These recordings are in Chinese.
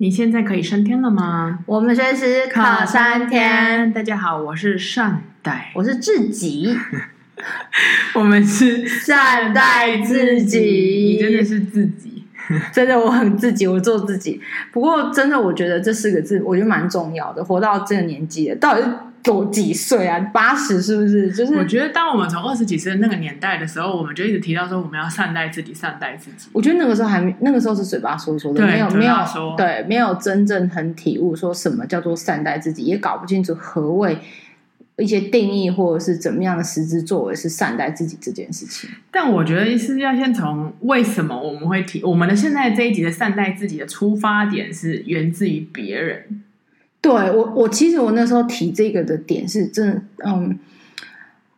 你现在可以升天了吗？我们随时可升天。大家好，我是善待，我是 自己，我们是善待自己。你真的是自己，真的我很自己，我做自己。不过真的，我觉得这四个字，我觉得蛮重要的。活到这个年纪了，到底是？多几岁啊？八十是不是？就是我觉得，当我们从二十几岁那个年代的时候，我们就一直提到说，我们要善待自己，善待自己。我觉得那个时候还没，那个时候是嘴巴说说的，没有没有对，没有真正很体悟说什么叫做善待自己，也搞不清楚何谓一些定义或者是怎么样的实质作为是善待自己这件事情。但我觉得是要先从为什么我们会提我们的现在这一集的善待自己的出发点是源自于别人。对我，我其实我那时候提这个的点是真的，嗯，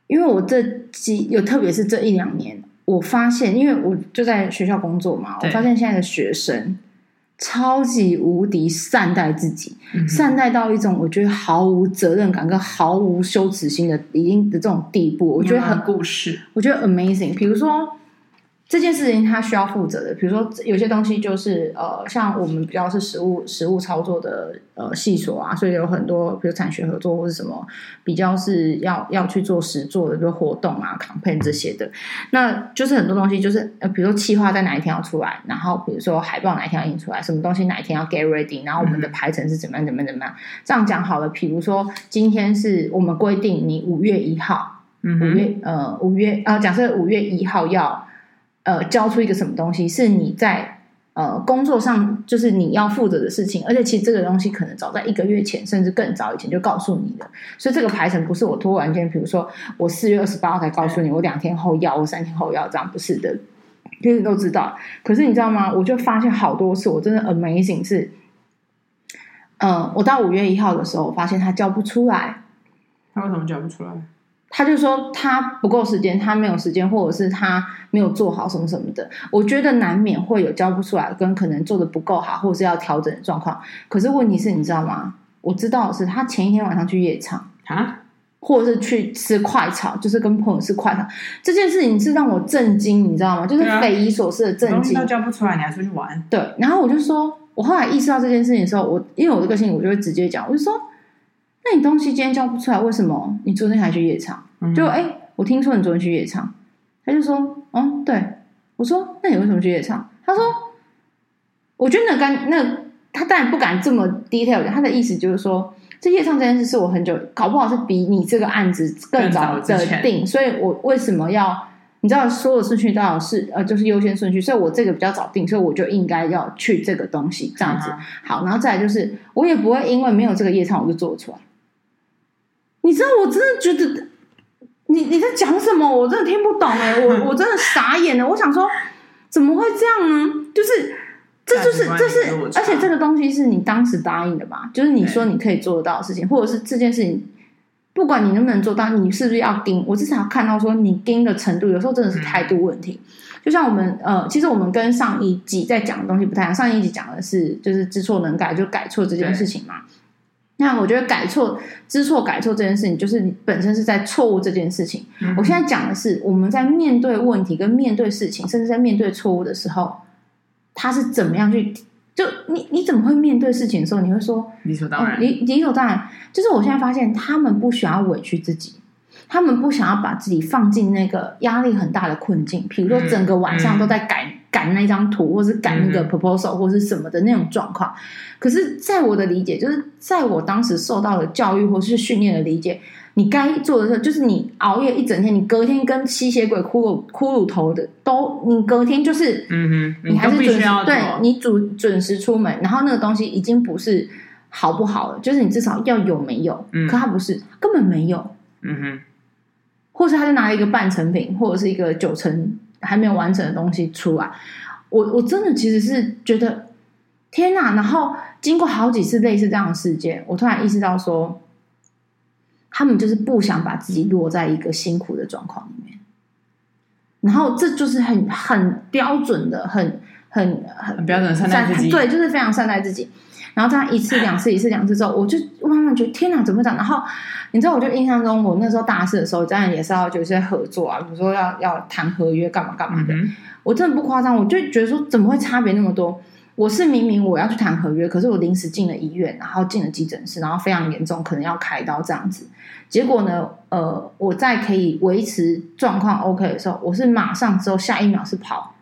因为我这几有，特别是这一两年，我发现，因为我就在学校工作嘛，我发现现在的学生超级无敌善待自己，嗯、善待到一种我觉得毫无责任感跟毫无羞耻心的已经的这种地步，我觉得很故事，我觉得 amazing。比如说。这件事情他需要负责的，比如说有些东西就是呃，像我们比较是实物实物操作的呃系所啊，所以有很多比如产学合作或者什么比较是要要去做实做的，比如活动啊、campaign 这些的，那就是很多东西就是呃，比如说企划在哪一天要出来，然后比如说海报哪一天要印出来，什么东西哪一天要 get ready，然后我们的排程是怎么样怎么样怎么样，这样讲好了。比如说今天是我们规定你五月一号，嗯，五月呃五月啊，假设五月一号要。呃，交出一个什么东西是你在呃工作上就是你要负责的事情，而且其实这个东西可能早在一个月前，甚至更早以前就告诉你的，所以这个排程不是我突然间，比如说我四月二十八号才告诉你，我两天后要，我三天后要，这样不是的，其实都知道。可是你知道吗？我就发现好多次，我真的 amazing 是，嗯、呃，我到五月一号的时候，我发现他交不出来，他为什么交不出来？他就说他不够时间，他没有时间，或者是他没有做好什么什么的。我觉得难免会有交不出来，跟可能做的不够好，或者是要调整的状况。可是问题是，你知道吗？我知道的是他前一天晚上去夜场啊，或者是去吃快炒，就是跟朋友吃快炒。这件事情是让我震惊，你知道吗？就是匪夷所思的震惊。都交不出来，你还出去玩？对。然后我就说，我后来意识到这件事情的时候，我因为我的个性，我就会直接讲，我就说。那你东西今天交不出来，为什么你昨天还去夜场？嗯、就哎、欸，我听说你昨天去夜场，他就说，嗯，对，我说，那你为什么去夜场？他说，我觉得那干那他当然不敢这么 detail，他的意思就是说，这夜场这件事是我很久搞不好是比你这个案子更早的定，所以我为什么要你知道所有顺序都要是呃就是优先顺序，所以我这个比较早定，所以我就应该要去这个东西这样子。嗯、好，然后再来就是我也不会因为没有这个夜场我就做出来。你知道我真的觉得你你在讲什么？我真的听不懂哎、欸，我 我真的傻眼了。我想说，怎么会这样呢？就是这就是这是，而且这个东西是你当时答应的吧？就是你说你可以做得到的事情，或者是这件事情，不管你能不能做到，你是不是要盯？我至少要看到说你盯的程度，有时候真的是态度问题。就像我们呃，其实我们跟上一集在讲的东西不太一样。上一集讲的是就是知错能改，就改错这件事情嘛。那我觉得改错、知错、改错这件事情，就是你本身是在错误这件事情。嗯、我现在讲的是，我们在面对问题、跟面对事情，甚至在面对错误的时候，他是怎么样去？就你你怎么会面对事情的时候，你会说理所当然？理理所当然。就是我现在发现，他们不需要委屈自己，他们不想要把自己放进那个压力很大的困境。比如说，整个晚上都在改。嗯嗯赶那张图，或是赶那个 proposal，或是什么的那种状况。可是，在我的理解，就是在我当时受到的教育或是训练的理解，你该做的事就是你熬夜一整天，你隔天跟吸血鬼骷髅骷髅头的都，你隔天就是，嗯哼，你还是准时，对，你准准时出门，然后那个东西已经不是好不好了，就是你至少要有没有，嗯，可他不是根本没有，嗯哼，或是他就拿了一个半成品，或者是一个九成。还没有完成的东西出来，我我真的其实是觉得天哪！然后经过好几次类似这样的事件，我突然意识到说，他们就是不想把自己落在一个辛苦的状况里面，然后这就是很很标准的，很很很，很标准的善待自己，对，就是非常善待自己。然后这样一次两次一次两次之后，我就慢慢觉得天哪，怎么会这样？然后你知道，我就印象中，我那时候大四的时候，当然也是要有些合作啊，比如说要要谈合约干嘛干嘛的。嗯、我真的不夸张，我就觉得说，怎么会差别那么多？我是明明我要去谈合约，可是我临时进了医院，然后进了急诊室，然后非常严重，可能要开刀这样子。结果呢，呃，我在可以维持状况 OK 的时候，我是马上之后下一秒是跑，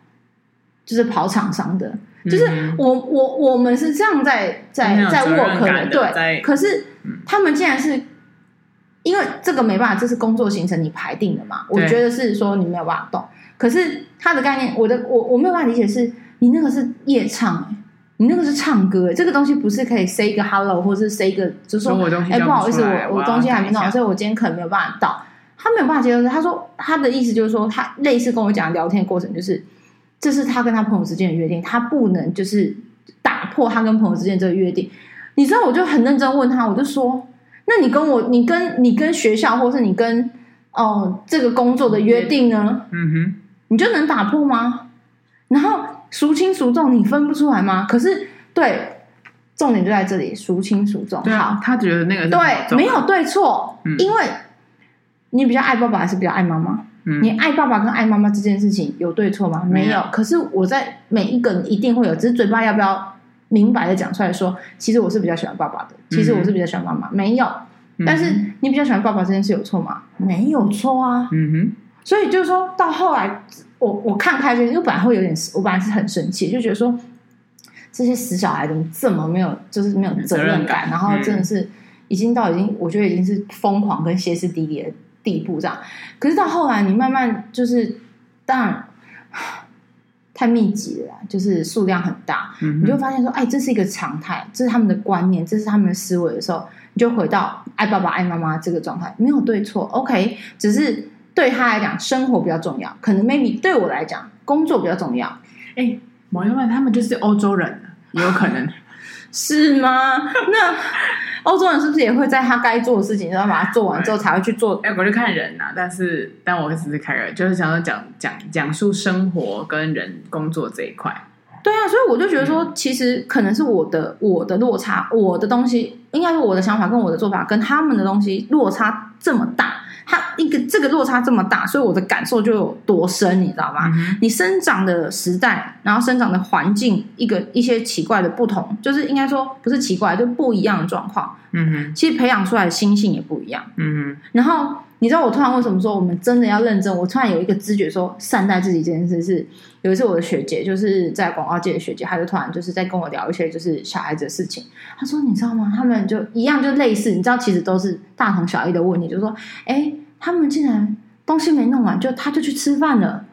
就是跑厂商的，就是我我我们是这样在在在 work 的，对。可是他们竟然是因为这个没办法，这是工作行程你排定的嘛？我觉得是说你没有办法动。可是他的概念，我的我我没有办法理解是，你那个是夜唱，欸，你那个是唱歌，欸，这个东西不是可以 say 一个 hello，或是 say 一个，就是说，哎，不好意思，我我东西还没弄好，所以我今天可能没有办法到。他没有办法接受，他说他的意思就是说，他类似跟我讲聊天的过程，就是这是他跟他朋友之间的约定，他不能就是打破他跟朋友之间这个约定。你知道，我就很认真问他，我就说，那你跟我，你跟你跟学校，或是你跟哦这个工作的约定呢？嗯哼。你就能打破吗？然后孰轻孰重，你分不出来吗？可是，对，重点就在这里，孰轻孰重。对啊，好，他觉得那个是对，没有对错，嗯，因为你比较爱爸爸还是比较爱妈妈？嗯，你爱爸爸跟爱妈妈这件事情有对错吗？没有。可是我在每一个人一定会有，只是嘴巴要不要明白的讲出来说，其实我是比较喜欢爸爸的，其实我是比较喜欢妈妈，嗯，没有。但是你比较喜欢爸爸这件事有错吗？没有错啊。嗯哼。所以就是说到后来，我我看开这些，因为本来会有点，我本来是很生气，就觉得说这些死小孩怎么这么没有，就是没有责任感，然后真的是已经到已经，我觉得已经是疯狂跟歇斯底里的地步这样。可是到后来，你慢慢就是当然太密集了，就是数量很大，你就会发现说，哎，这是一个常态，这是他们的观念，这是他们的思维的时候，你就回到爱爸爸爱妈妈这个状态，没有对错，OK，只是。对他来讲，生活比较重要。可能 maybe 对我来讲，工作比较重要。哎，某一位他们就是欧洲人，也有可能 是吗？那欧洲人是不是也会在他该做的事情，然后把它做完之后才会去做？哎，我就看人呐、啊。但是，但我只是看人，就是想要讲讲讲述生活跟人工作这一块。对啊，所以我就觉得说，其实可能是我的我的落差，我的东西，应该是我的想法跟我的做法跟他们的东西落差这么大。它一个这个落差这么大，所以我的感受就有多深，你知道吗？嗯、你生长的时代，然后生长的环境，一个一些奇怪的不同，就是应该说不是奇怪，就不一样的状况。嗯哼，其实培养出来的心性也不一样。嗯哼，然后。你知道我突然为什么说我们真的要认真？我突然有一个知觉说善待自己这件事是，有一次我的学姐就是在广告界的学姐，她就突然就是在跟我聊一些就是小孩子的事情。她说：“你知道吗？他们就一样，就类似，你知道，其实都是大同小异的问题。就是说，哎，他们竟然东西没弄完，就他就去吃饭了。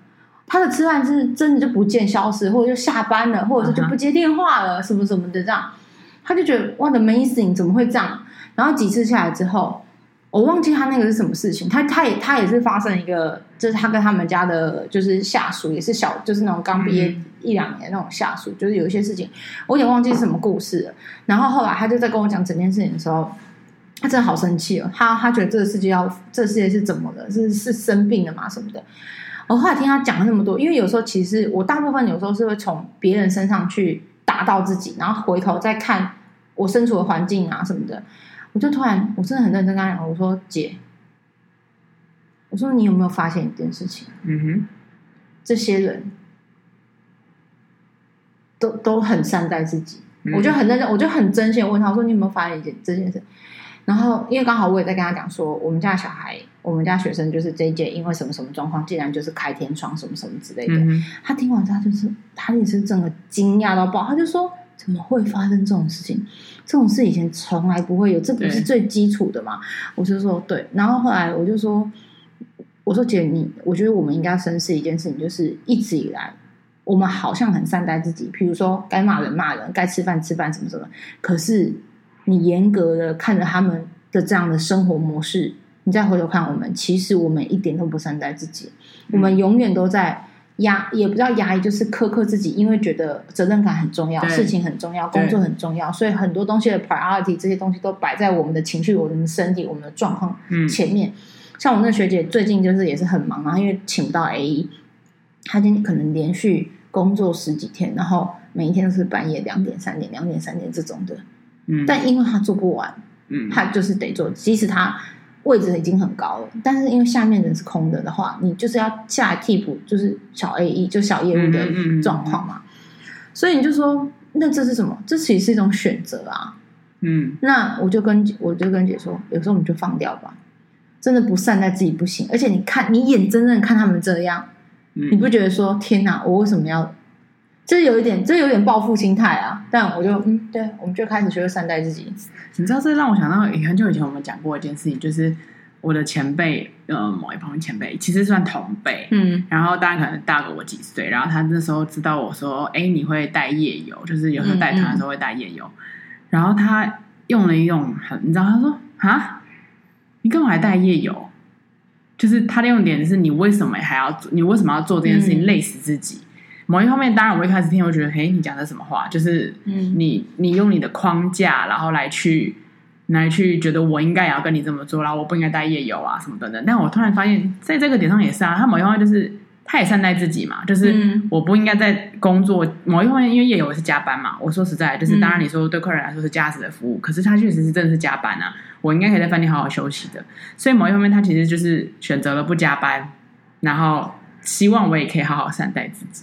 他的吃饭是真的就不见消失，或者就下班了，或者是就不接电话了，什么什么的这样。他就觉得哇的 amazing，怎么会这样？然后几次下来之后。”我忘记他那个是什么事情，他他也他也是发生一个，就是他跟他们家的，就是下属也是小，就是那种刚毕业一两年那种下属，就是有一些事情，我有点忘记是什么故事了。然后后来他就在跟我讲整件事情的时候，他真的好生气哦，他他觉得这个世界要，这个世界是怎么了？是是生病了吗？什么的？我后来听他讲了那么多，因为有时候其实我大部分有时候是会从别人身上去打到自己，然后回头再看我身处的环境啊什么的。我就突然，我真的很认真跟他讲，我说姐，我说你有没有发现一件事情？嗯哼，这些人都都很善待自己，嗯、我就很认真，我就很真心问他，我说你有没有发现一件这件事？然后因为刚好我也在跟他讲说，我们家小孩，我们家学生就是这一届，因为什么什么状况，竟然就是开天窗什么什么之类的。嗯、他听完之后，就是他也是整个惊讶到爆，他就说。怎么会发生这种事情？这种事以前从来不会有，这不是最基础的嘛？我就说对，然后后来我就说，我说姐，你我觉得我们应该要深思一件事情，就是一直以来我们好像很善待自己，比如说该骂人骂人，该吃饭吃饭什么什么。可是你严格的看着他们的这样的生活模式，你再回头看我们，其实我们一点都不善待自己，我们永远都在。压也不叫压抑，就是苛刻自己，因为觉得责任感很重要，事情很重要，工作很重要，所以很多东西的 priority 这些东西都摆在我们的情绪、我们的身体、我们的状况前面。嗯、像我那学姐最近就是也是很忙啊，因为请不到 AE，她今天可能连续工作十几天，然后每一天都是半夜两点、三点、两点、三点这种的。嗯，但因为她做不完，嗯，她就是得做，即使她。位置已经很高了，但是因为下面人是空的的话，你就是要下来替补，就是小 AE 就小业务的状况嘛。所以你就说，那这是什么？这其实是一种选择啊。嗯，那我就跟我就跟姐说，有时候我们就放掉吧。真的不善待自己不行，而且你看，你眼睁睁看他们这样，嗯、你不觉得说天哪，我为什么要？这有一点，这有点报复心态啊。但我就嗯，对，我们就开始学会善待自己。你知道，这让我想到很久以前我们讲过一件事情，就是我的前辈，呃，某一旁边前辈，其实算同辈，嗯，然后大概可能大过我几岁，然后他那时候知道我说，哎，你会带夜游，就是有时候带团的时候会带夜游，嗯嗯，然后他用了一种很，你知道，他说啊。你干嘛还带夜游？就是他的用点是你为什么还要做？你为什么要做这件事情？累死自己。嗯、某一方面，当然我一开始听，我觉得，嘿，你讲的什么话？就是你，你用你的框架，然后来去，来去觉得我应该也要跟你这么做，然后我不应该带夜游啊什么等等。但我突然发现，在这个点上也是啊。他某一方面就是。他也善待自己嘛，就是我不应该在工作某一方面，因为夜游是加班嘛。我说实在，就是当然你说对客人来说是价值的服务，可是他确实是真的是加班啊。我应该可以在饭店好好休息的，所以某一方面他其实就是选择了不加班，然后希望我也可以好好善待自己。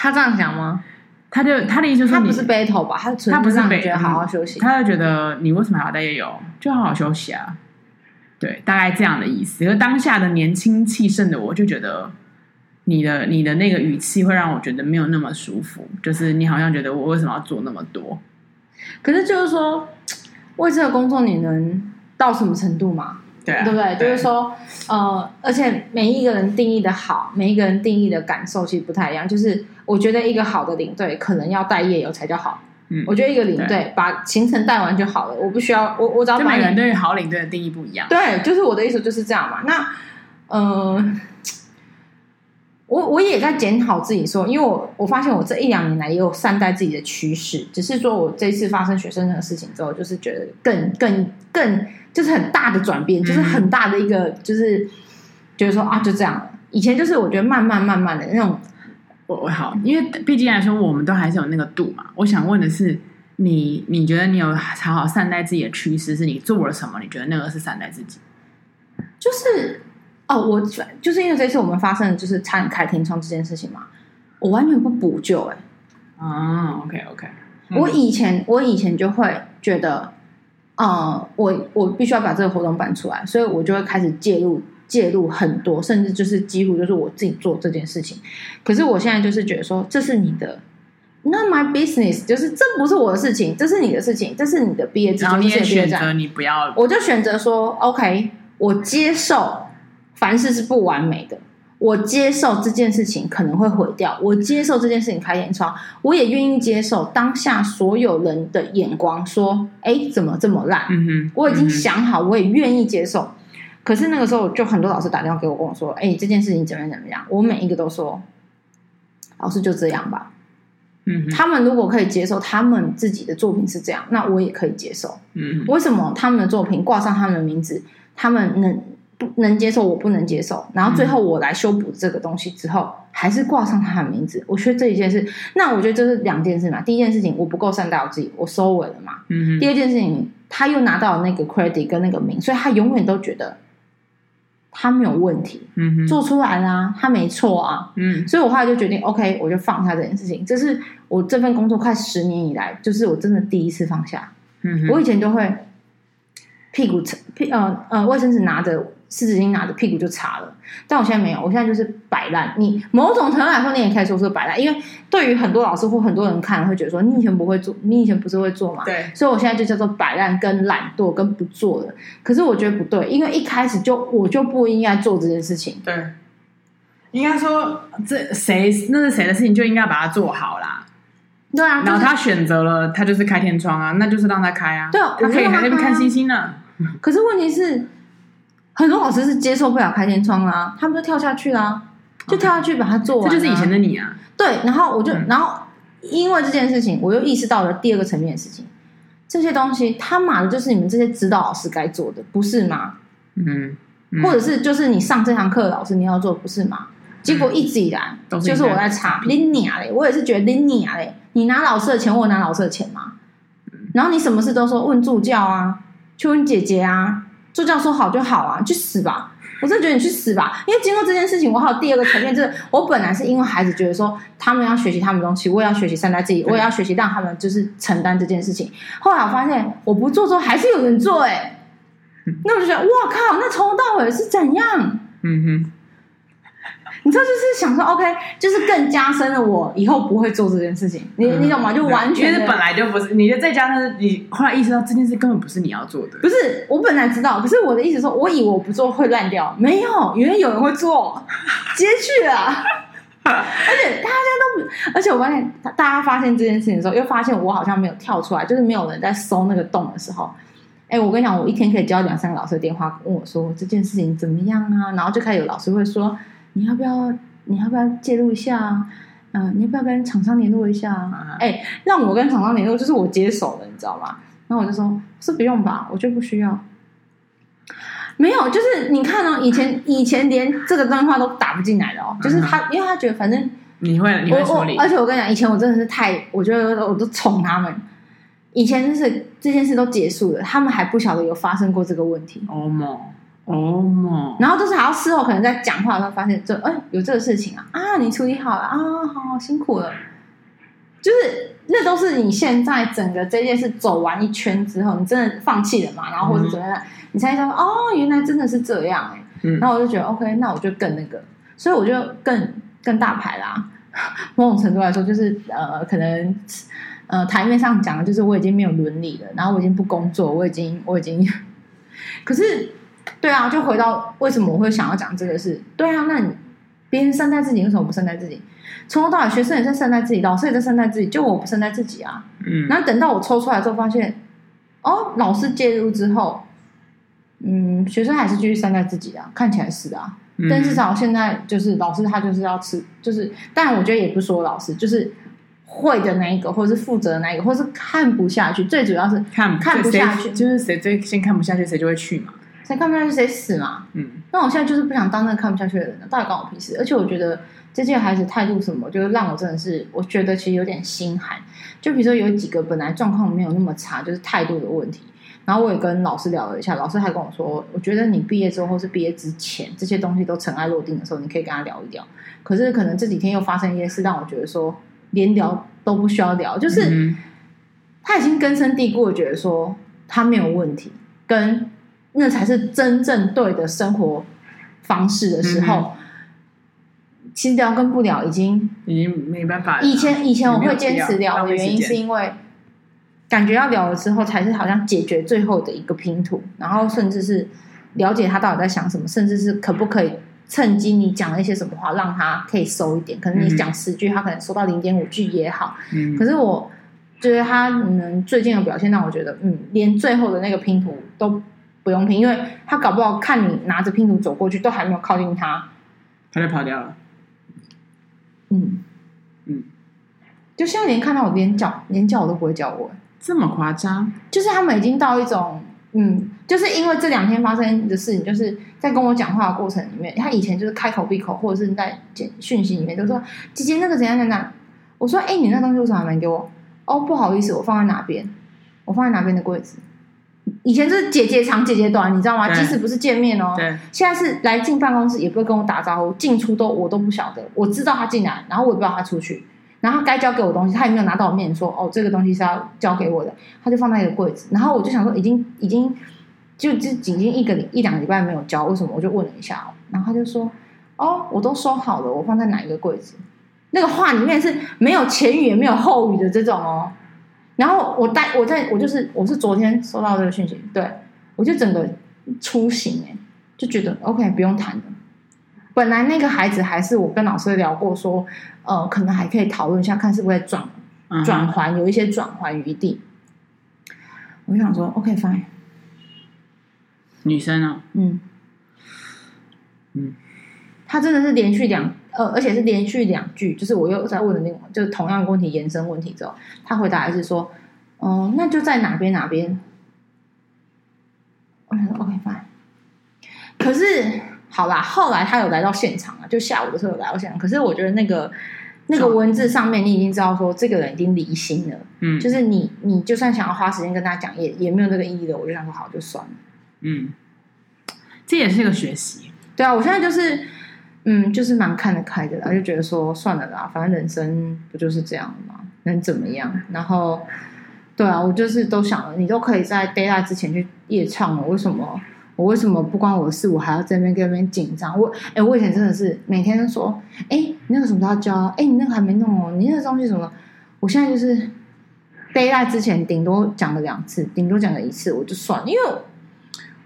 他这样讲吗？他就他的意思说，他不是 battle 吧？他他不是觉得好好休息，他就觉得你为什么还要带夜游？就好好休息啊。对，大概这样的意思。而当下的年轻气盛的我就觉得。你的你的那个语气会让我觉得没有那么舒服，就是你好像觉得我为什么要做那么多？可是就是说，为这个工作你能到什么程度嘛？对啊，对不对？对就是说，呃，而且每一个人定义的好，每一个人定义的感受其实不太一样。就是我觉得一个好的领队可能要带夜游才叫好。嗯，我觉得一个领队把行程带完就好了，我不需要我我只要把。每个人对于好领队的定义不一样。对，就是我的意思就是这样嘛。那，呃。我我也在检讨自己说，因为我我发现我这一两年来也有善待自己的趋势，只是说我这一次发生学生那个事情之后，就是觉得更更更就是很大的转变，就是很大的一个就是觉得说啊就这样，以前就是我觉得慢慢慢慢的那种，我我好，因为毕竟来说我们都还是有那个度嘛。我想问的是，你你觉得你有好好善待自己的趋势，是你做了什么？你觉得那个是善待自己？就是。哦，我就是因为这次我们发生的就是差点开天窗这件事情嘛，我完全不补救哎、欸。哦，OK OK，我以前我以前就会觉得，呃，我我必须要把这个活动办出来，所以我就会开始介入介入很多，甚至就是几乎就是我自己做这件事情。可是我现在就是觉得说，这是你的，Not my business，就是这不是我的事情，这是你的事情，这是你的毕业之后你也选择你不要，我就选择说 OK，我接受。凡事是不完美的，我接受这件事情可能会毁掉，我接受这件事情开天窗，我也愿意接受当下所有人的眼光，说，哎，怎么这么烂？嗯哼，我已经想好，我也愿意接受。可是那个时候，就很多老师打电话给我，跟我说，哎，这件事情怎么样怎么样？我每一个都说，老师就这样吧。嗯哼，他们如果可以接受他们自己的作品是这样，那我也可以接受。嗯，为什么他们的作品挂上他们的名字，他们能？不能接受，我不能接受。然后最后我来修补这个东西之后，嗯、还是挂上他的名字。我觉得这一件事，那我觉得这是两件事嘛。第一件事情，我不够善待我自己，我收尾了嘛。嗯。第二件事情，他又拿到了那个 credit 跟那个名，所以他永远都觉得他没有问题。嗯哼。做出来啦，他没错啊。嗯。所以我后来就决定，OK，我就放下这件事情。这是我这份工作快十年以来，就是我真的第一次放下。嗯哼。我以前都会屁股屁呃呃卫生纸拿着。湿纸巾拿着屁股就擦了，但我现在没有，我现在就是摆烂。你某种程度来说，你也可以说是摆烂，因为对于很多老师或很多人看，会觉得说你以前不会做，你以前不是会做嘛？对。所以我现在就叫做摆烂、跟懒惰、跟不做了。可是我觉得不对，因为一开始就我就不应该做这件事情。对。应该说，这谁那是谁的事情，就应该把它做好啦。对啊。然后他选择了，他就是开天窗啊，那就是让他开啊。对啊。他可以在那边看星星呢、啊。可是问题是。很多老师是接受不了开天窗啦，他们就跳下去啦，就跳下去把它做完。这就是以前的你啊。对，然后我就，然后因为这件事情，我又意识到了第二个层面的事情。这些东西他妈的，就是你们这些指导老师该做的，不是吗？嗯。或者是就是你上这堂课的老师你要做，不是吗？结果一直以来就是我在查你娘嘞，我也是觉得你娘嘞，你拿老师的钱，我拿老师的钱嘛。然后你什么事都说问助教啊，去问姐姐啊。助教说好就好啊，去死吧！我真的觉得你去死吧！因为经过这件事情，我还有第二个层面，就是我本来是因为孩子觉得说他们要学习他们的东西，我也要学习善待自己，我也要学习让他们就是承担这件事情。后来我发现我不做之后还是有人做，哎，那我就觉得哇靠，那从头到尾是怎样？嗯哼。你知道，就是想说，OK，就是更加深了我以后不会做这件事情。你、嗯、你懂吗？就完全，因为本来就不是你就再加上你后来意识到这件事根本不是你要做的。不是，我本来知道，可是我的意思说，我以为我不做会烂掉，没有，原来有人会做，接去了。而且大家都，而且我发现，大家发现这件事情的时候，又发现我好像没有跳出来，就是没有人在搜那个洞的时候。哎，我跟你讲，我一天可以接到两三个老师的电话，问我说这件事情怎么样啊？然后就开始有老师会说。你要不要？你要不要介入一下啊？嗯、呃，你要不要跟厂商联络一下啊？哎，让我跟厂商联络，就是我接手了，你知道吗？然后我就说，是不用吧，我就不需要。没有，就是你看哦，以前以前连这个电话都打不进来的哦，就是他，因为他觉得反正你会你会处理，而且我跟你讲，以前我真的是太，我觉得我都宠他们。以前就是这件事都结束了，他们还不晓得有发生过这个问题。哦嘛。哦嘛，然后就是还要事后可能在讲话的时候发现，这哎有这个事情啊啊，你处理好了啊，好辛苦了，就是那都是你现在整个这件事走完一圈之后，你真的放弃了嘛？然后或者怎么样，嗯、你才知道哦，原来真的是这样哎、欸。嗯、然后我就觉得 OK，那我就更那个，所以我就更更大牌啦。某种程度来说，就是呃，可能呃台面上讲的就是我已经没有伦理了，然后我已经不工作，我已经我已经，可是。对啊，就回到为什么我会想要讲这个事？对啊，那你别人善待自己，为什么不善待自己？从头到尾，学生也在善待自己，老师也在善待自己，就我不善待自己啊。嗯，然后等到我抽出来之后，发现哦，老师介入之后，嗯，学生还是继续善待自己啊，看起来是啊。嗯、但至少现在就是老师他就是要吃，就是，但我觉得也不说老师，就是会的那一个，或者是负责的那一个，或是看不下去，最主要是看看不下去，就是谁最先看不下去，谁就会去嘛。谁看不下去谁死嘛？嗯，那我现在就是不想当那个看不下去的人了，到底关我屁事？而且我觉得这些孩子态度什么，就是让我真的是，我觉得其实有点心寒。就比如说有几个本来状况没有那么差，就是态度的问题。然后我也跟老师聊了一下，老师还跟我说，我觉得你毕业之后或是毕业之前，这些东西都尘埃落定的时候，你可以跟他聊一聊。可是可能这几天又发生一些事，让我觉得说连聊都不需要聊，就是他已经根深蒂固的觉得说他没有问题，跟。那才是真正对的生活方式的时候，嗯、其实聊跟不聊已经已经没办法了。以前以前我会坚持聊的原因是因为感觉要聊了之后才是好像解决最后的一个拼图，然后甚至是了解他到底在想什么，甚至是可不可以趁机你讲了一些什么话让他可以收一点，可能你讲十句，他可能收到零点五句也好。嗯、可是我觉得他能最近的表现让我觉得，嗯，连最后的那个拼图都。不用拼，因为他搞不好看你拿着拼图走过去，都还没有靠近他，他就跑掉了。嗯嗯，就现在连看到我连叫连叫我都不会叫我，这么夸张？就是他们已经到一种嗯，就是因为这两天发生的事情，就是在跟我讲话的过程里面，他以前就是开口闭口，或者是在简讯息里面都说姐姐那个怎样怎样。我说哎，你那东西为什么还没给我？哦，不好意思，我放在哪边？我放在哪边的柜子？以前是姐姐长姐姐短，你知道吗？即使不是见面哦，对，现在是来进办公室也不会跟我打招呼，进出都我都不晓得。我知道他进来，然后我也不知道他出去，然后他该交给我的东西，他也没有拿到我面说哦，这个东西是要交给我的，他就放在一个柜子。然后我就想说，已经已经就就仅仅一个一两个礼拜没有交，为什么？我就问了一下，然后他就说哦，我都收好了，我放在哪一个柜子？那个话里面是没有前语也没有后语的这种哦。然后我带我在我就是我是昨天收到这个讯息，对我就整个出行哎，就觉得 OK 不用谈了。本来那个孩子还是我跟老师聊过说，呃，可能还可以讨论一下，看是不是转转圜有一些转圜余地。我就想说 OK fine。女生啊，嗯嗯，他真的是连续两。呃，而且是连续两句，就是我又在问的那种，就是同样的问题延伸问题之后，他回答还是说，哦、呃，那就在哪边哪边。我说 OK fine。可是好啦，后来他有来到现场了，就下午的时候有来到现场。可是我觉得那个那个文字上面，你已经知道说这个人已经离心了。嗯，就是你你就算想要花时间跟他讲，也也没有这个意义的。我就想说好，就算了。嗯，这也是一个学习。对啊，我现在就是，嗯，就是蛮看得开的啦，就觉得说算了啦，反正人生不就是这样吗？能怎么样？然后，对啊，我就是都想了，你都可以在 deadline 之前去夜唱了，为什么？我为什么不关我的事？我还要在那边跟那边紧张？我哎，我以前真的是每天都说，哎，你那个什么都要交？哎，你那个还没弄哦，你那个东西什么？我现在就是 deadline 之前顶多讲了两次，顶多讲了一次，我就算了，因为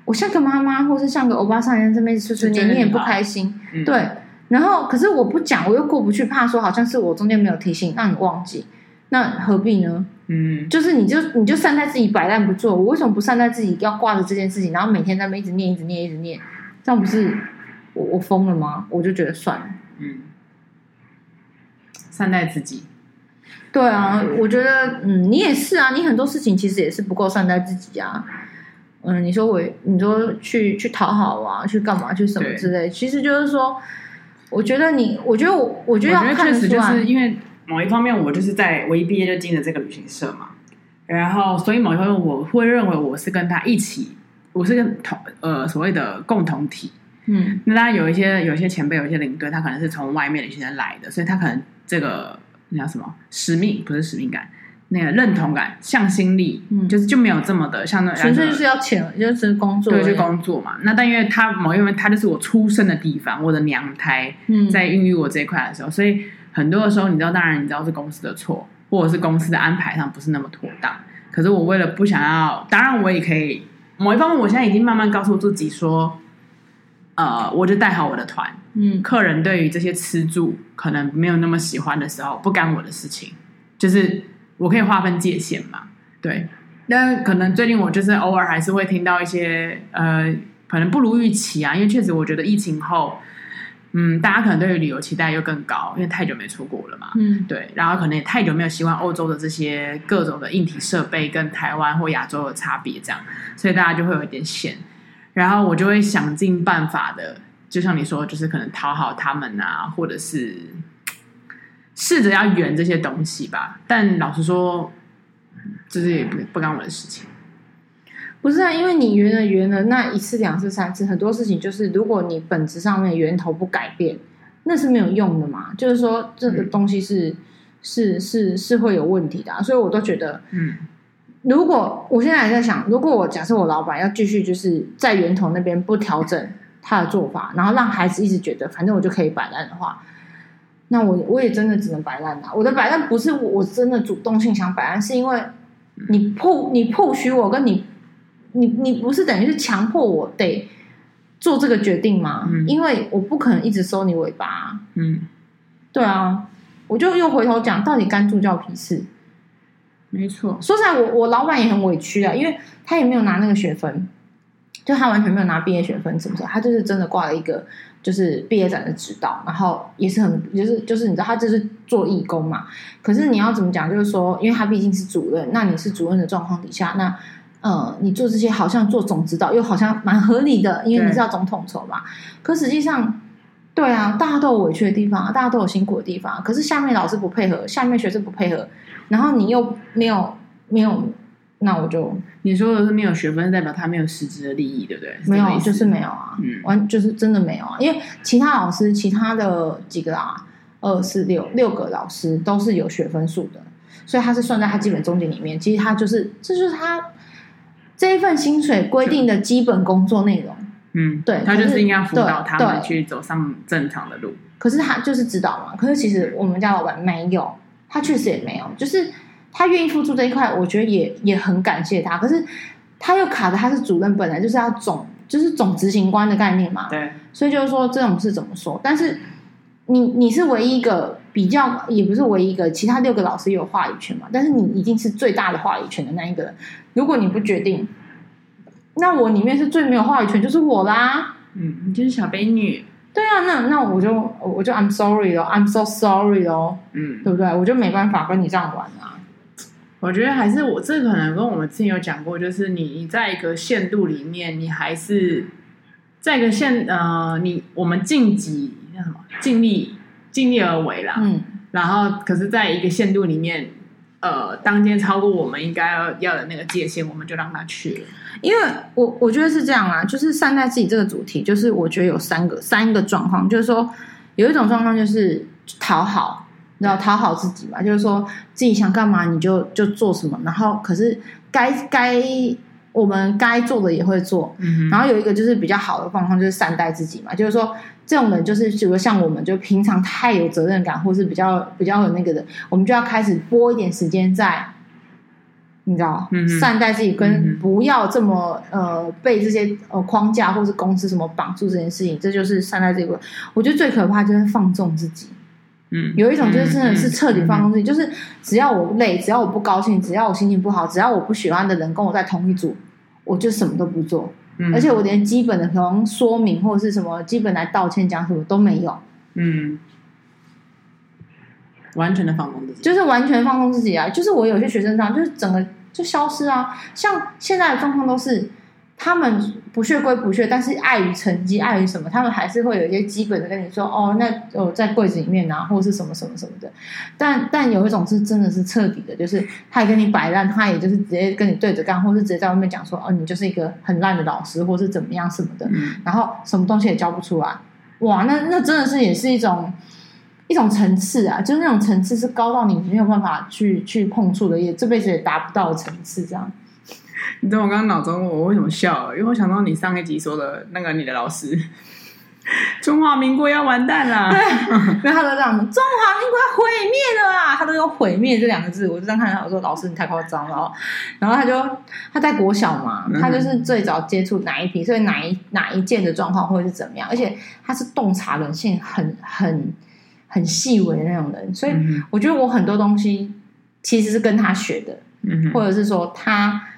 我像个妈妈，或是像个欧巴桑人在那边碎碎念，你也不开心，嗯、对。然后可是我不讲，我又过不去，怕说好像是我中间没有提醒，让你忘记，那何必呢？嗯，就是你就你就善待自己摆烂不做，我为什么不善待自己要挂着这件事情，然后每天在那边一直念一直念一直念，这样不是我我疯了吗？我就觉得算了，嗯，善待自己，对啊，我觉得嗯，你也是啊，你很多事情其实也是不够善待自己啊，嗯，你说我你说去去讨好啊，去干嘛去什么之类，其实就是说，我觉得你，我觉得我我觉得要看得出来，因为。某一方面，我就是在我一毕业就进了这个旅行社嘛，然后所以某一方面我会认为我是跟他一起，我是跟同呃所谓的共同体，嗯，那当然有一些有一些前辈有一些领队，他可能是从外面旅行社来的，所以他可能这个那叫什么使命不是使命感，那个认同感、向心力，嗯，就是就没有这么的像那纯粹就是要钱，就是工作，对，就工作嘛。那但因为他某一方面，他就是我出生的地方，我的娘胎，嗯，在孕育我这一块的时候，所以。很多的时候，你知道，当然你知道是公司的错，或者是公司的安排上不是那么妥当。可是我为了不想要，当然我也可以某一方面，我现在已经慢慢告诉自己说，呃，我就带好我的团。嗯，客人对于这些吃住可能没有那么喜欢的时候，不干我的事情，就是我可以划分界限嘛。对，那可能最近我就是偶尔还是会听到一些呃，可能不如预期啊，因为确实我觉得疫情后。嗯，大家可能对于旅游期待又更高，因为太久没出国了嘛。嗯，对，然后可能也太久没有习惯欧洲的这些各种的硬体设备跟台湾或亚洲的差别，这样，所以大家就会有一点闲。然后我就会想尽办法的，就像你说，就是可能讨好他们啊，或者是试着要圆这些东西吧。但老实说，就是也不不干我的事情。不是啊，因为你圆了圆了那一次两次三次，很多事情就是，如果你本质上面源头不改变，那是没有用的嘛。就是说，这个东西是、嗯、是是是会有问题的、啊，所以我都觉得，嗯，如果我现在还在想，如果我假设我老板要继续就是在源头那边不调整他的做法，然后让孩子一直觉得反正我就可以摆烂的话，那我我也真的只能摆烂了。我的摆烂不是我真的主动性想摆烂，是因为你迫你迫许我跟你。你你不是等于是强迫我得做这个决定吗？嗯，因为我不可能一直收你尾巴。嗯，对啊，我就又回头讲，到底干助教屁事？没错，说实在，我我老板也很委屈啊，因为他也没有拿那个学分，就他完全没有拿毕业学分，是不是？他就是真的挂了一个就是毕业展的指导，然后也是很就是就是你知道他就是做义工嘛。可是你要怎么讲？就是说，因为他毕竟是主任，那你是主任的状况底下，那。呃，你做这些好像做总指导，又好像蛮合理的，因为你是要总统筹嘛。可实际上，对啊，大家都有委屈的地方，大家都有辛苦的地方。可是下面老师不配合，下面学生不配合，然后你又没有没有，那我就你说的是没有学分，代表他没有实质的利益，对不对？没有，就是没有啊，嗯，完就是真的没有啊。因为其他老师，其他的几个啊，二四六六个老师都是有学分数的，所以他是算在他基本中点里面。其实他就是，这就是他。这一份薪水规定的基本工作内容，嗯，对，他就是应该辅导他们去走上正常的路。可是他就是指导嘛。可是其实我们家老板没有，他确实也没有，就是他愿意付出这一块，我觉得也也很感谢他。可是他又卡的，他是主任，本来就是要总，就是总执行官的概念嘛。对，所以就是说这种事怎么说？但是你你是唯一一个比较，也不是唯一一个，其他六个老师有话语权嘛。但是你一定是最大的话语权的那一个人。如果你不决定，那我里面是最没有话语权，就是我啦。嗯，你就是小悲女。对啊，那那我就我就 I'm sorry 咯，I'm so sorry 咯。嗯，对不对？我就没办法跟你这样玩啊。我觉得还是我这可能跟我们之前有讲过，就是你你在一个限度里面，你还是在一个限呃，你我们尽己叫什么尽力尽力而为啦。嗯，然后可是在一个限度里面。呃，当天超过我们应该要要的那个界限，我们就让他去了。因为我我觉得是这样啊，就是善待自己这个主题，就是我觉得有三个三个状况，就是说有一种状况就是讨好，你知道讨好自己嘛，就是说自己想干嘛你就就做什么，然后可是该该我们该做的也会做，嗯，然后有一个就是比较好的状况就是善待自己嘛，就是说。这种人就是，比如像我们，就平常太有责任感，或是比较比较有那个的，我们就要开始拨一点时间在，你知道，嗯、善待自己，跟不要这么呃被这些呃框架或是公司什么绑住这件事情，这就是善待这个。我觉得最可怕就是放纵自己，嗯，有一种就是真的是彻底放空自己，就是只要我累，只要我不高兴，只要我心情不好，只要我不喜欢的人跟我在同一组，我就什么都不做。而且我连基本的可能说明或者是什么基本来道歉讲什么都没有，嗯，完全的放空自己，就是完全放空自己啊！就是我有些学生这样，就是整个就消失啊。像现在的状况都是。他们不屑归不屑，但是碍于成绩，碍于什么，他们还是会有一些基本的跟你说哦，那哦在柜子里面啊，或者是什么什么什么的。但但有一种是真的是彻底的，就是他也跟你摆烂，他也就是直接跟你对着干，或是直接在外面讲说哦，你就是一个很烂的老师，或是怎么样什么的。嗯、然后什么东西也教不出来，哇，那那真的是也是一种一种层次啊，就是那种层次是高到你没有办法去去碰触的，也这辈子也达不到的层次，这样。你知道我刚刚脑中我为什么笑？因为我想到你上一集说的那个你的老师，中华民国要完蛋了。对，因为他都这样，中华民国要毁灭了啊！他都用“毁灭”这两个字，我就这样看他，我说：“老师，你太夸张了。”然后他就他在国小嘛，他就是最早接触哪一批，所以哪一哪一届的状况会是怎么样？而且他是洞察人性很很很细微的那种人，所以我觉得我很多东西其实是跟他学的，嗯，或者是说他。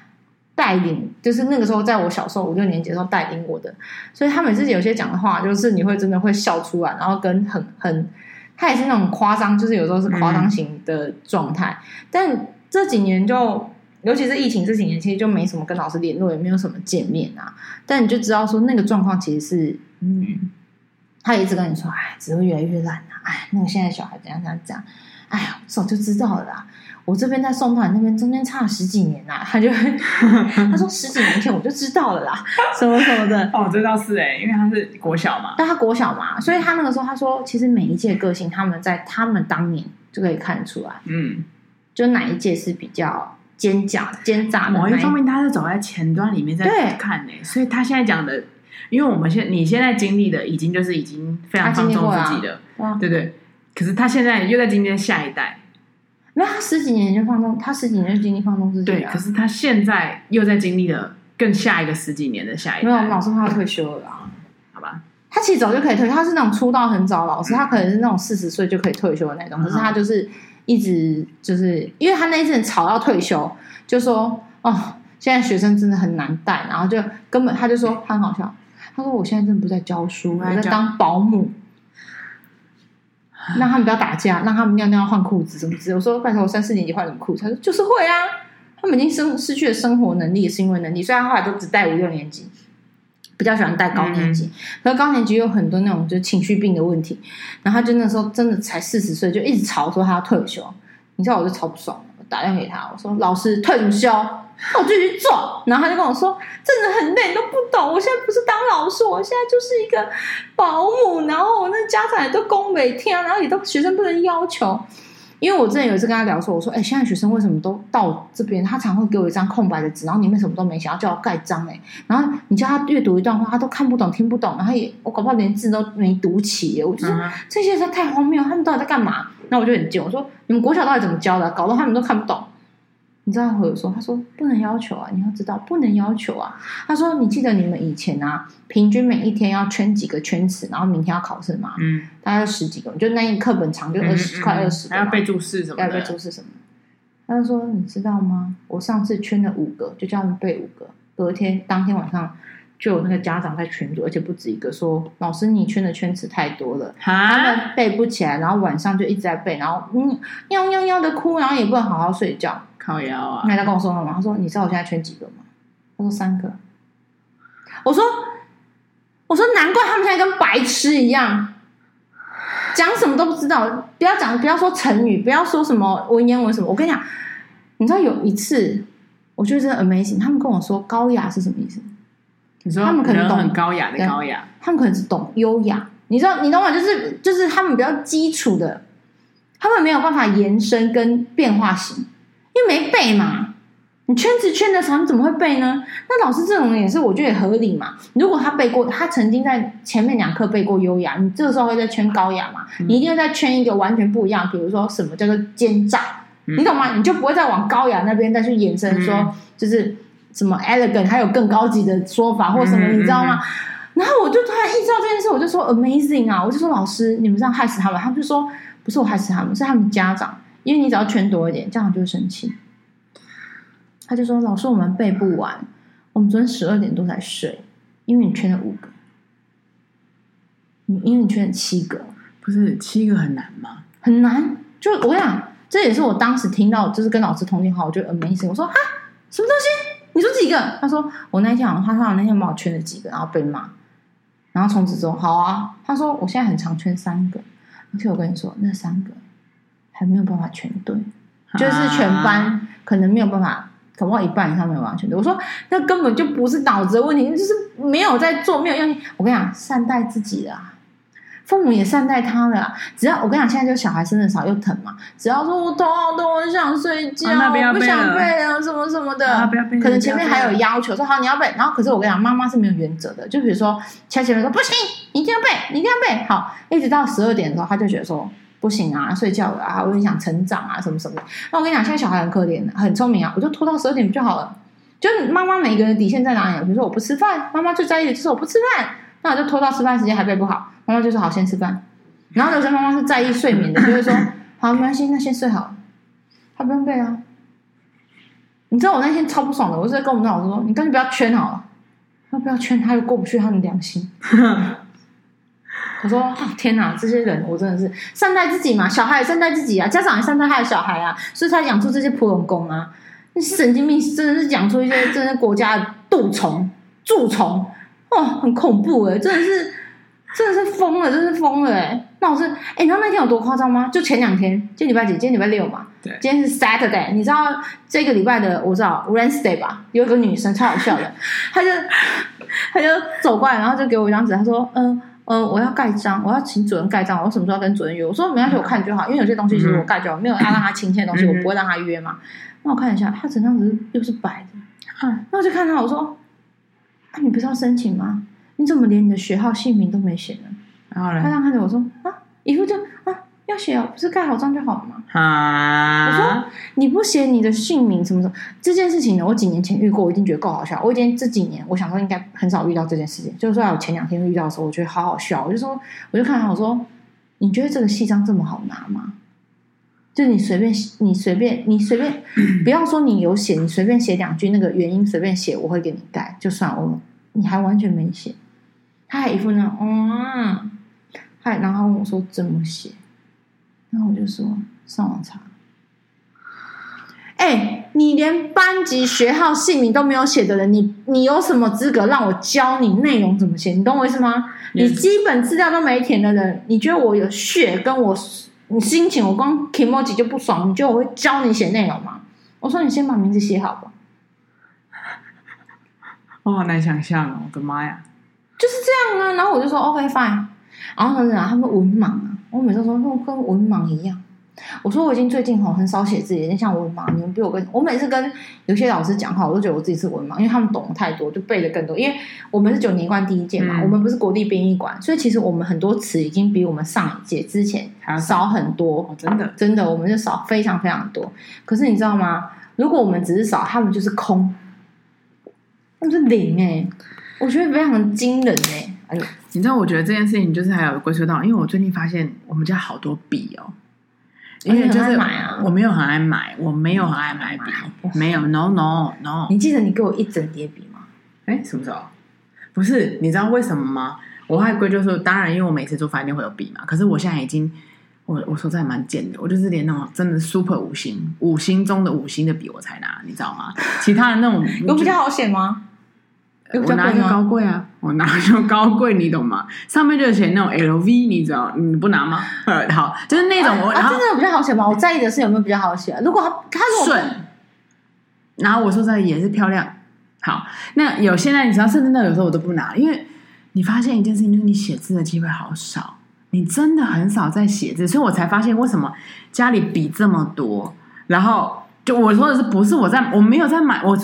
带领就是那个时候，在我小时候五六年级的时候带领我的，所以他每次有些讲的话，就是你会真的会笑出来，然后跟很很，他也是那种夸张，就是有时候是夸张型的状态。但这几年就，尤其是疫情这几年，其实就没什么跟老师联络，也没有什么见面啊。但你就知道说那个状况其实是，嗯，他一直跟你说，哎，只会越来越烂啊，哎，那个现在小孩怎样怎样怎样，哎呀，早就知道了啦。我这边在送团那边中间差了十几年呐、啊，他就 他说十几年前我就知道了啦，什么什么的。哦，这倒是哎，因为他是国小嘛，但他国小嘛，所以他那个时候他说，其实每一届个性，他们在他们当年就可以看得出来，嗯，就哪一届是比较奸狡奸诈的。某一方面，他是走在前端里面在看呢，所以他现在讲的，因为我们现你现在经历的已经就是已经非常放纵自己的，啊、对对。可是他现在又在今天下一代。那他十几年就放纵，他十几年就经历放纵自己、啊。对，可是他现在又在经历了更下一个十几年的下一代。没有，老师他要退休了啊，好吧？他其实早就可以退，他是那种出道很早老师，他可能是那种四十岁就可以退休的那种。可是他就是一直就是，因为他那一阵吵到退休，就说哦，现在学生真的很难带，然后就根本他就说他很好笑，他说我现在真的不在教书，我在当保姆。让他们不要打架，让他们尿尿换裤子什么之类。我说拜托，我三四年级换什么裤子？他说就是会啊，他们已经生失去了生活能力、行为能力，所以他后来都只带五六年级，比较喜欢带高年级。可是高年级有很多那种就是情绪病的问题，然后他就那时候真的才四十岁，就一直吵说他要退休。你知道我就超不爽，我打电话给他，我说老师退什么休？我就去做，然后他就跟我说：“真的很累，你都不懂。我现在不是当老师，我现在就是一个保姆。然后我那家长也都供每天，然后也都学生不能要求。因为我之前有一次跟他聊说，我说：哎，现在学生为什么都到这边？他常会给我一张空白的纸，然后里面什么都没写，要叫我盖章。哎，然后你叫他阅读一段话，他都看不懂、听不懂，然后也我搞不好连字都没读起。我就说、嗯、这些人太荒谬，他们到底在干嘛？那我就很贱，我说你们国小到底怎么教的？搞得他们都看不懂。”你知道他会说，他说不能要求啊，你要知道不能要求啊。他说，你记得你们以前啊，平均每一天要圈几个圈词，然后明天要考试嘛，嗯，大概十几个，就那一课本长就二十、嗯、快二十，还要背注释什么的，要背注释什么。他就说，你知道吗？我上次圈了五个，就叫他们背五个，隔天当天晚上就有那个家长在群组，而且不止一个说，老师你圈的圈词太多了，哈他们背不起来，然后晚上就一直在背，然后嗯，喵喵喵的哭，然后也不能好好睡觉。靠腰啊！那他跟我说了吗？他说：“你知道我现在圈几个吗？”他说：“三个。”我说：“我说难怪他们现在跟白痴一样，讲什么都不知道。不要讲，不要说成语，不要说什么文言文什么。我跟你讲，你知道有一次，我觉得真的 amazing，他们跟我说高雅是什么意思？你说他们可能懂很高雅的高雅，他们可能是懂优雅。你知道，你懂吗？就是就是他们比较基础的，他们没有办法延伸跟变化型，因为没背嘛。你圈子圈的长，你怎么会背呢？那老师这种也是，我觉得也合理嘛。如果他背过，他曾经在前面两课背过优雅，你这个时候会在圈高雅嘛？嗯、你一定会在圈一个完全不一样，比如说什么叫做奸诈，嗯、你懂吗？你就不会再往高雅那边再去延伸，说就是什么 elegant，还有更高级的说法或什么，你知道吗？然后我就突然意识到这件事，我就说 amazing 啊！我就说老师，你们这样害死他们。他们就说不是我害死他们，是他们家长，因为你只要圈多一点，家长就会生气。他就说：“老师，我们背不完，我们昨天十二点多才睡，因为你圈了五个，你因为你圈了七个，不是七个很难吗？很难。就我跟你讲，这也是我当时听到，就是跟老师通电话，我就 amazing。我说啊，什么东西？你说几个？他说我那天好像他说那天帮我圈了几个，然后被骂，然后从此之后好啊。他说我现在很常圈三个，而且我跟你说，那三个还没有办法全对，啊、就是全班可能没有办法。”可能一半以上没有完全对，我说那根本就不是脑子的问题，就是没有在做，没有用心。我跟你讲，善待自己的，父母也善待他的。只要我跟你讲，现在就小孩生的少又疼嘛，只要说我头好痛，我想睡觉，啊、我不想背啊，什么什么的。啊、可能前面还有要求，说好你要背，然后可是我跟你讲，妈妈是没有原则的。就比如说，前前面说不行，你一定要背，你一定要背。好，一直到十二点的时候，他就觉得说。不行啊，睡觉了啊，我很想成长啊，什么什么的。那我跟你讲，现在小孩很可怜，很聪明啊，我就拖到十二点不就好了。就是妈妈每一个人底线在哪里？比如说我不吃饭，妈妈最在意的就是我不吃饭，那我就拖到吃饭时间还背不好，妈妈就说好先吃饭。然后有些妈妈是在意睡眠的，就会说 好没关系，那先睡好，他不用背啊。你知道我那天超不爽的，我是在跟我们老师说，你干脆不要圈好了，他不要圈，他又过不去他的良心。我说、哦、天哪，这些人我真的是善待自己嘛，小孩也善待自己啊，家长也善待他的小孩啊，所以才养出这些普龙工啊。那神经病真的是讲出一些真的国家的蠹虫、蛀虫，哦，很恐怖哎，真的是真的是疯了，真是疯了哎。那我是，哎，你知道那天有多夸张吗？就前两天，今天礼拜几？今天礼拜六嘛。对。今天是 Saturday，你知道这个礼拜的我知道 Wednesday 吧？有一个女生超好笑的，她就她就走过来，然后就给我一张纸，她说，嗯、呃。嗯、呃，我要盖章，我要请主任盖章。我什么时候要跟主任约？我说没关系，我看就好。因为有些东西其实我盖就好，没有要让他亲签的东西，我不会让他约嘛。那我看一下，他整张纸又是白的。嗯，那我就看他，我说：“啊，你不是要申请吗？你怎么连你的学号、姓名都没写呢？”然后呢，他这样看着我说：“啊，以后就啊。”要写哦，不是盖好章就好了吗？啊！我说你不写你的姓名什么什么这件事情呢？我几年前遇过，我一定觉得够好笑。我已经这几年，我想说应该很少遇到这件事情。就是说，我前两天遇到的时候，我觉得好好笑。我就说，我就看他，我说，你觉得这个细章这么好拿吗？就你随便，你随便，你随便，不要说你有写，你随便写两句那个原因，随便写，我会给你盖，就算我你还完全没写，他还一副那种嗯，还然后问我说怎么写？然后我就说上网查，哎，你连班级、学号、姓名都没有写的人，你你有什么资格让我教你内容怎么写？你懂我意思吗？你基本资料都没填的人，你觉得我有血跟我你心情，我光 kimoji 就不爽，你觉得我会教你写内容吗？我说你先把名字写好吧。我好难想象哦，我的妈呀，就是这样啊。然后我就说 OK fine，然后呢，他们文盲啊。我每次说，那我跟文盲一样。我说我已经最近吼很少写字，有点像文盲。你们比我跟，我每次跟有些老师讲话，我都觉得我自己是文盲，因为他们懂得太多，就背的更多。因为我们是九年关第一届嘛，嗯、我们不是国立编译馆，所以其实我们很多词已经比我们上一届之前少很多。哦、真的，真的，我们就少非常非常多。可是你知道吗？如果我们只是少，他们就是空，他们是零哎、欸，我觉得非常惊人哎、欸。哎呦！你知道，我觉得这件事情就是还有归属到，因为我最近发现我们家好多笔哦，因为就是我没有很爱买，我没有很爱买笔，没有，no no no。你记得你给我一整叠笔吗？哎，什么时候？不是，你知道为什么吗？我还归咎说，当然，因为我每次做饭店会有笔嘛。可是我现在已经，我我说这还蛮贱的，我就是连那种真的 super 五星、五星中的五星的笔我才拿，你知道吗？其他的那种 有比较好写吗？我拿就高贵啊，我拿就高贵，你懂吗？上面就写那种 LV，你知道？你不拿吗？好，就是那种我、啊啊、真的有比较好写吗？我在意的是有没有比较好写。如果他他顺然后我说实在也是漂亮。好，那有现在你知道，甚至那有时候我都不拿，因为你发现一件事情，就是你写字的机会好少，你真的很少在写字，所以我才发现为什么家里笔这么多。然后就我说的是，不是我在，我没有在买，我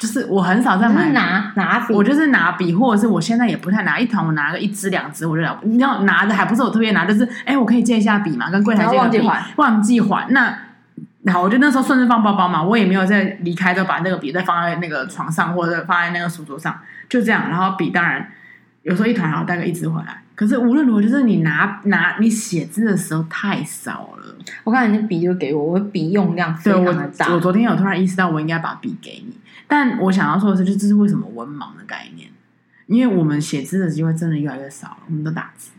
就是我很少在买拿拿笔，我就是拿笔，或者是我现在也不太拿一团，我拿个一支两支我就了。你要拿的还不是我特别拿，就是哎，我可以借一下笔嘛，跟柜台借个笔，忘记还，忘记还那。好，我就那时候顺势放包包嘛，我也没有再离开，就把那个笔再放在那个床上或者放在那个书桌上，就这样。然后笔当然有时候一团，然后带个一支回来。可是无论如何，就是你拿拿你写字的时候太少了。我看你的笔就给我，我笔用量非常的大。我，我昨天有突然意识到，我应该把笔给你。但我想要说的是，就这是为什么文盲的概念，因为我们写字的机会真的越来越少了，我们都打字。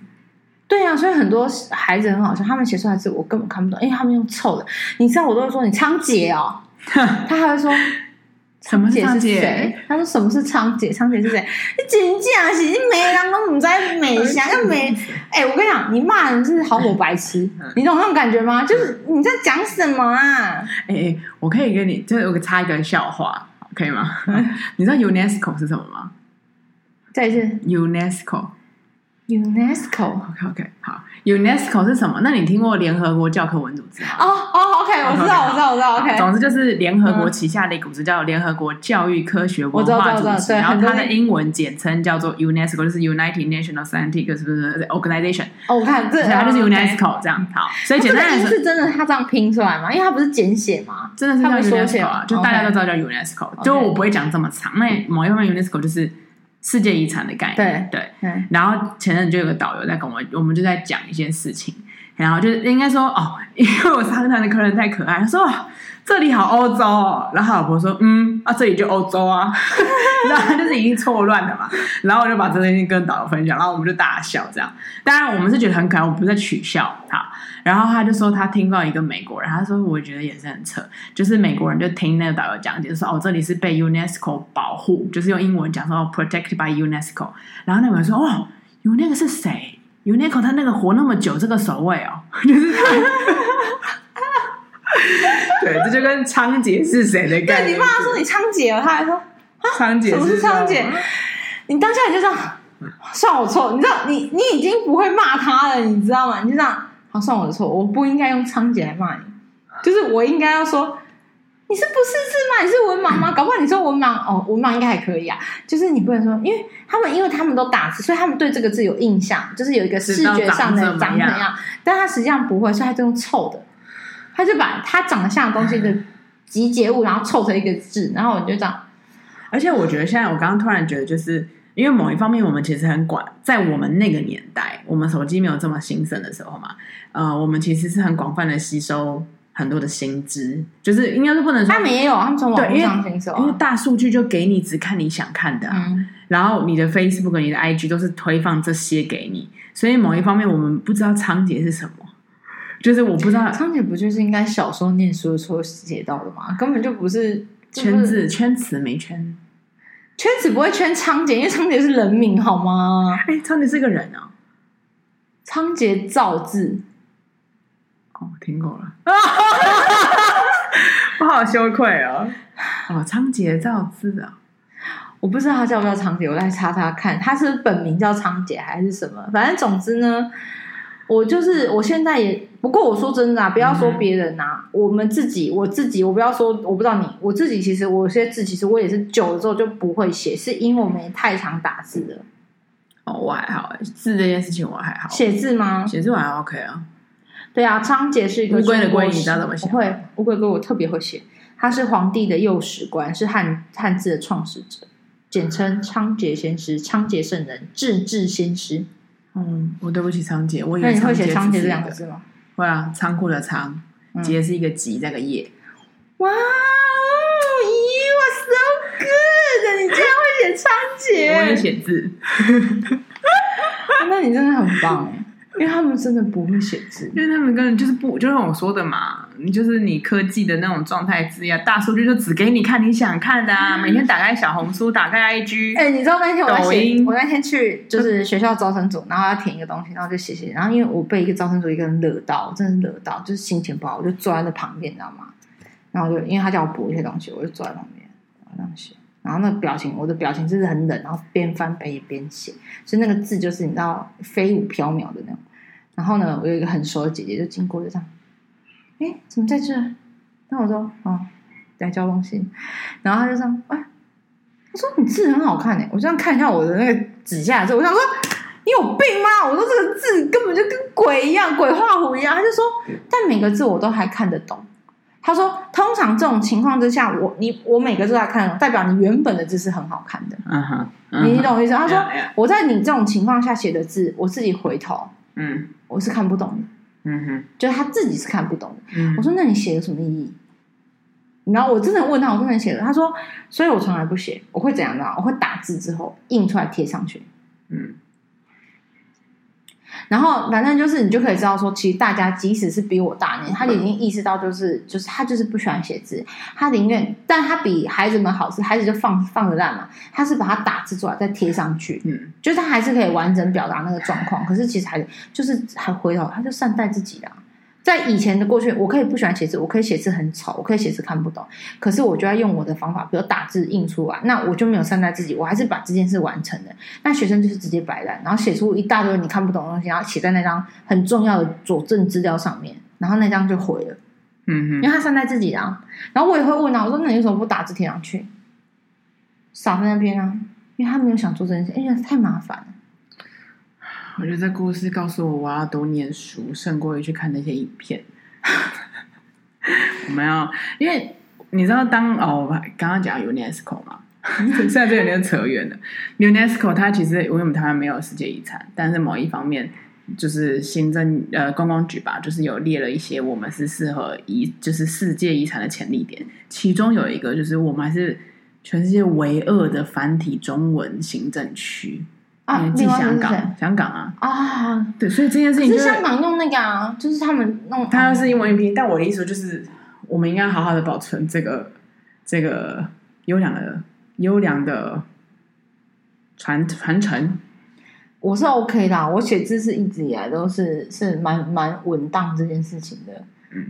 对呀、啊，所以很多孩子很好笑，他们写出来字我根本看不懂，因为他们用凑的。你知道，我都会说你仓颉哦，他还会说什么是仓頡？他说什么是仓颉？仓颉？是谁？你真假是你没人都不在美想要美。哎，我跟你讲，你骂人是好我白痴，你懂那种感觉吗？就是你在讲什么啊？哎哎，我可以跟你，就是我插一个笑话，可以吗？你知道 UNESCO 是什么吗？再一次，UNESCO。UNESCO，OK OK，好，UNESCO 是什么？那你听过联合国教科文组织吗？哦哦，OK，我知道，我知道，我知道，OK。总之就是联合国旗下的一个组织叫联合国教育科学文化组织，然后它的英文简称叫做 UNESCO，就是 United National Scientific 是不是 Organization？哦，我看这，它就是 UNESCO 这样。好，所以简单来说，是真的，它这样拼出来吗？因为它不是简写吗？真的是叫 UNESCO 啊，就大家都知道叫 UNESCO，就我不会讲这么长。那某一方面 UNESCO 就是。世界遗产的概念，对对，然后前阵就有个导游在跟我，我们就在讲一件事情，然后就是应该说哦，因为我沙滩的客人太可爱，他说。这里好欧洲哦，然后他老婆说，嗯，啊，这里就欧洲啊，然后他就是已经错乱了嘛，然后我就把这件事情跟导游分享，然后我们就大笑这样。当然我们是觉得很可爱，我们不是在取笑他。然后他就说他听到一个美国人，他说我觉得也是很扯，就是美国人就听那个导游讲解说，哦，这里是被 UNESCO 保护，就是用英文讲说，哦，protected by UNESCO。然后那个人说，哦，UNESCO 是谁？UNESCO 他那个活那么久，这个守卫哦，就是他。对，这就跟仓颉是谁的概念。对，你骂他说你仓颉了，他还说仓颉，什么是仓颉？你当下你就这样，算我错。你知道，你你已经不会骂他了，你知道吗？你就这样，好，算我的错，我不应该用仓颉来骂你，就是我应该要说，你是不识字吗？你是文盲吗？搞不好你说文盲哦，文盲应该还可以啊。就是你不能说，因为他们因为他们都打字，所以他们对这个字有印象，就是有一个视觉上的长怎样，样，但他实际上不会，所以他就用凑的。他就把他长得像的东西的集结物，然后凑成一个字，然后我就这样。而且我觉得现在，我刚刚突然觉得，就是因为某一方面，我们其实很广，在我们那个年代，我们手机没有这么兴盛的时候嘛，呃，我们其实是很广泛的吸收很多的薪资，就是应该是不能说他们也有，他们从网络上因为大数据就给你只看你想看的，啊嗯，然后你的 Facebook、你的 IG 都是推放这些给你，所以某一方面，我们不知道仓颉是什么。就是我不知道，仓颉不就是应该小时候念书的时候写到的吗？根本就不是圈字圈词没圈，圈词不会圈仓颉，因为仓颉是人名好吗？哎，仓颉是个人啊，仓颉造字。哦，听过了，我好羞愧哦。哦，仓颉造字啊，我不知道他叫不叫仓颉，我来查查看，他是本名叫仓颉还是什么？反正总之呢。我就是，我现在也不过，我说真的啊，不要说别人啊，嗯、我们自己，我自己，我不要说，我不知道你，我自己其实，我有些字其实我也是久了之后就不会写，是因为我们也太常打字了。哦，我还好，字这件事情我还好。写字吗？写字我还 OK 啊。对啊，仓颉是一个乌龟的龟，你知道怎么写？不会，乌龟龟我特别会写，他是皇帝的右史官，是汉汉字的创始者，简称仓颉先师，仓颉圣人，制字先师。嗯，我对不起仓颉，我以为你会写仓颉这两个字吗？会啊，仓库的仓，杰是一个吉，再个业。哇，You are so good！你竟然会写仓颉，我会写字，那你真的很棒哎。因为他们真的不会写字，因为他们根本就是不，就像我说的嘛，你就是你科技的那种状态之下，大数据就只给你看你想看的啊，每天打开小红书，打开 IG，哎、欸，你知道那天我在写，我那天去就是学校招生组，然后要填一个东西，然后就写写，然后因为我被一个招生组一个人惹到，真的惹到，就是心情不好，我就坐在那旁边，你知道吗？然后就因为他叫我补一些东西，我就坐在旁边，这样写。然后那个表情，我的表情就是很冷，然后边翻白眼边写，所以那个字就是你知道飞舞飘渺的那种。然后呢，我有一个很熟的姐姐就经过，就这样，哎，怎么在这？那我说，哦，在交东西。然后他就这样，哎，他说你字很好看诶。我这样看一下我的那个纸下之后，我想说你有病吗？我说这个字根本就跟鬼一样，鬼画符一样。他就说，但每个字我都还看得懂。他说：“通常这种情况之下，我你我每个字都在看，代表你原本的字是很好看的。嗯哼，你懂我意思？他说我在你这种情况下写的字，我自己回头，嗯，我是看不懂的。嗯哼，就是他自己是看不懂的。嗯，我说那你写有什么意义？然后我真的问他，我真的写了。他说，所以我从来不写，我会怎样呢？我会打字之后印出来贴上去。嗯。”然后反正就是你就可以知道说，其实大家即使是比我大年，他已经意识到就是就是他就是不喜欢写字，他宁愿，但他比孩子们好是孩子就放放着烂嘛，他是把它打字出来再贴上去，嗯，就是他还是可以完整表达那个状况，可是其实还就是还回头他就善待自己啦。在以前的过去，我可以不喜欢写字，我可以写字很丑，我可以写字看不懂。可是我就要用我的方法，比如打字印出来，那我就没有善待自己，我还是把这件事完成了。那学生就是直接摆烂，然后写出一大堆你看不懂的东西，然后写在那张很重要的佐证资料上面，然后那张就毁了。嗯哼，因为他善待自己啊。然后我也会问他，我说：“那你为什么不打字贴上去？傻在那边啊？”因为他没有想做这件事，因为太麻烦了。我觉得这故事告诉我，我要多念书，胜过于去看那些影片。我们要，因为你知道当，当哦，刚刚讲 UNESCO 嘛，现在这有点扯远了。UNESCO 它其实，因为我们台湾没有世界遗产，但是某一方面就是行政呃公共局吧，就是有列了一些我们是适合遗，就是世界遗产的潜力点。其中有一个就是我们还是全世界唯二的繁体中文行政区。啊，进香港，香港啊啊，对，所以这件事情就是香港弄那个啊，就是他们弄，它是英文一拼，但我的意思就是，我们应该好好的保存这个这个优良的优良的传传承。我是 OK 的，我写字是一直以来都是是蛮蛮稳当这件事情的。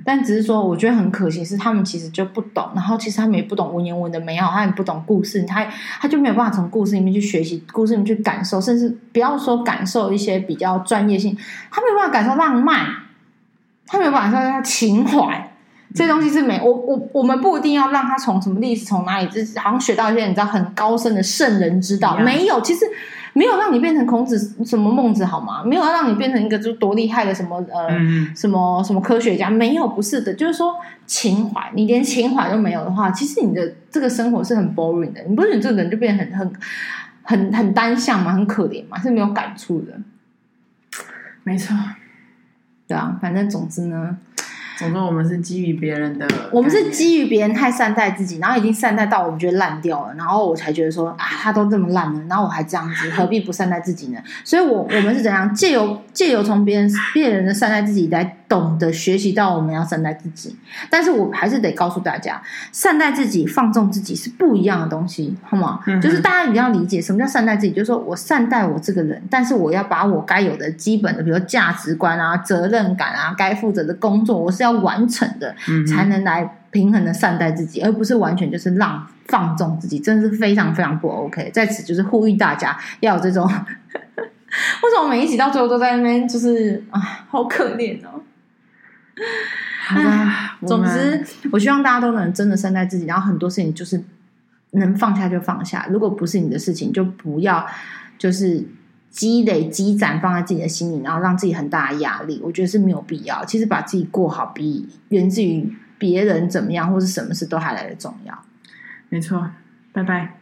但只是说，我觉得很可惜，是他们其实就不懂，然后其实他们也不懂文言文的美好，他也不懂故事，他他就没有办法从故事里面去学习，故事里面去感受，甚至不要说感受一些比较专业性，他没有办法感受浪漫，他没有办法感受情怀，这些东西是没我我我们不一定要让他从什么历史从哪里，就是好像学到一些你知道很高深的圣人之道，没有，其实。没有让你变成孔子什么孟子好吗？没有要让你变成一个就多厉害的什么呃、嗯、什么什么科学家？没有，不是的，就是说情怀，你连情怀都没有的话，其实你的这个生活是很 boring 的。你不是你这个人就变得很很很很单向嘛，很可怜嘛，是没有感触的。没错，对啊，反正总之呢。总之，我们是基于别人的，我们是基于别人太善待自己，然后已经善待到我们觉得烂掉了，然后我才觉得说啊，他都这么烂了，然后我还这样子，何必不善待自己呢？所以我，我我们是怎样借由借由从别人别人的善待自己来懂得学习到我们要善待自己。但是我还是得告诉大家，善待自己、放纵自己是不一样的东西，好吗？嗯、就是大家一定要理解什么叫善待自己，就是说我善待我这个人，但是我要把我该有的基本的，比如价值观啊、责任感啊、该负责的工作，我是要。完成的，才能来平衡的善待自己，而不是完全就是让放纵自己，真的是非常非常不 OK。在此就是呼吁大家要有这种，为什么每一集到最后都在那边就是啊，好可怜哦。好吧，总之我希望大家都能真的善待自己，然后很多事情就是能放下就放下，如果不是你的事情，就不要就是。积累积攒放在自己的心里，然后让自己很大的压力，我觉得是没有必要。其实把自己过好，比源自于别人怎么样或是什么事都还来的重要。没错，拜拜。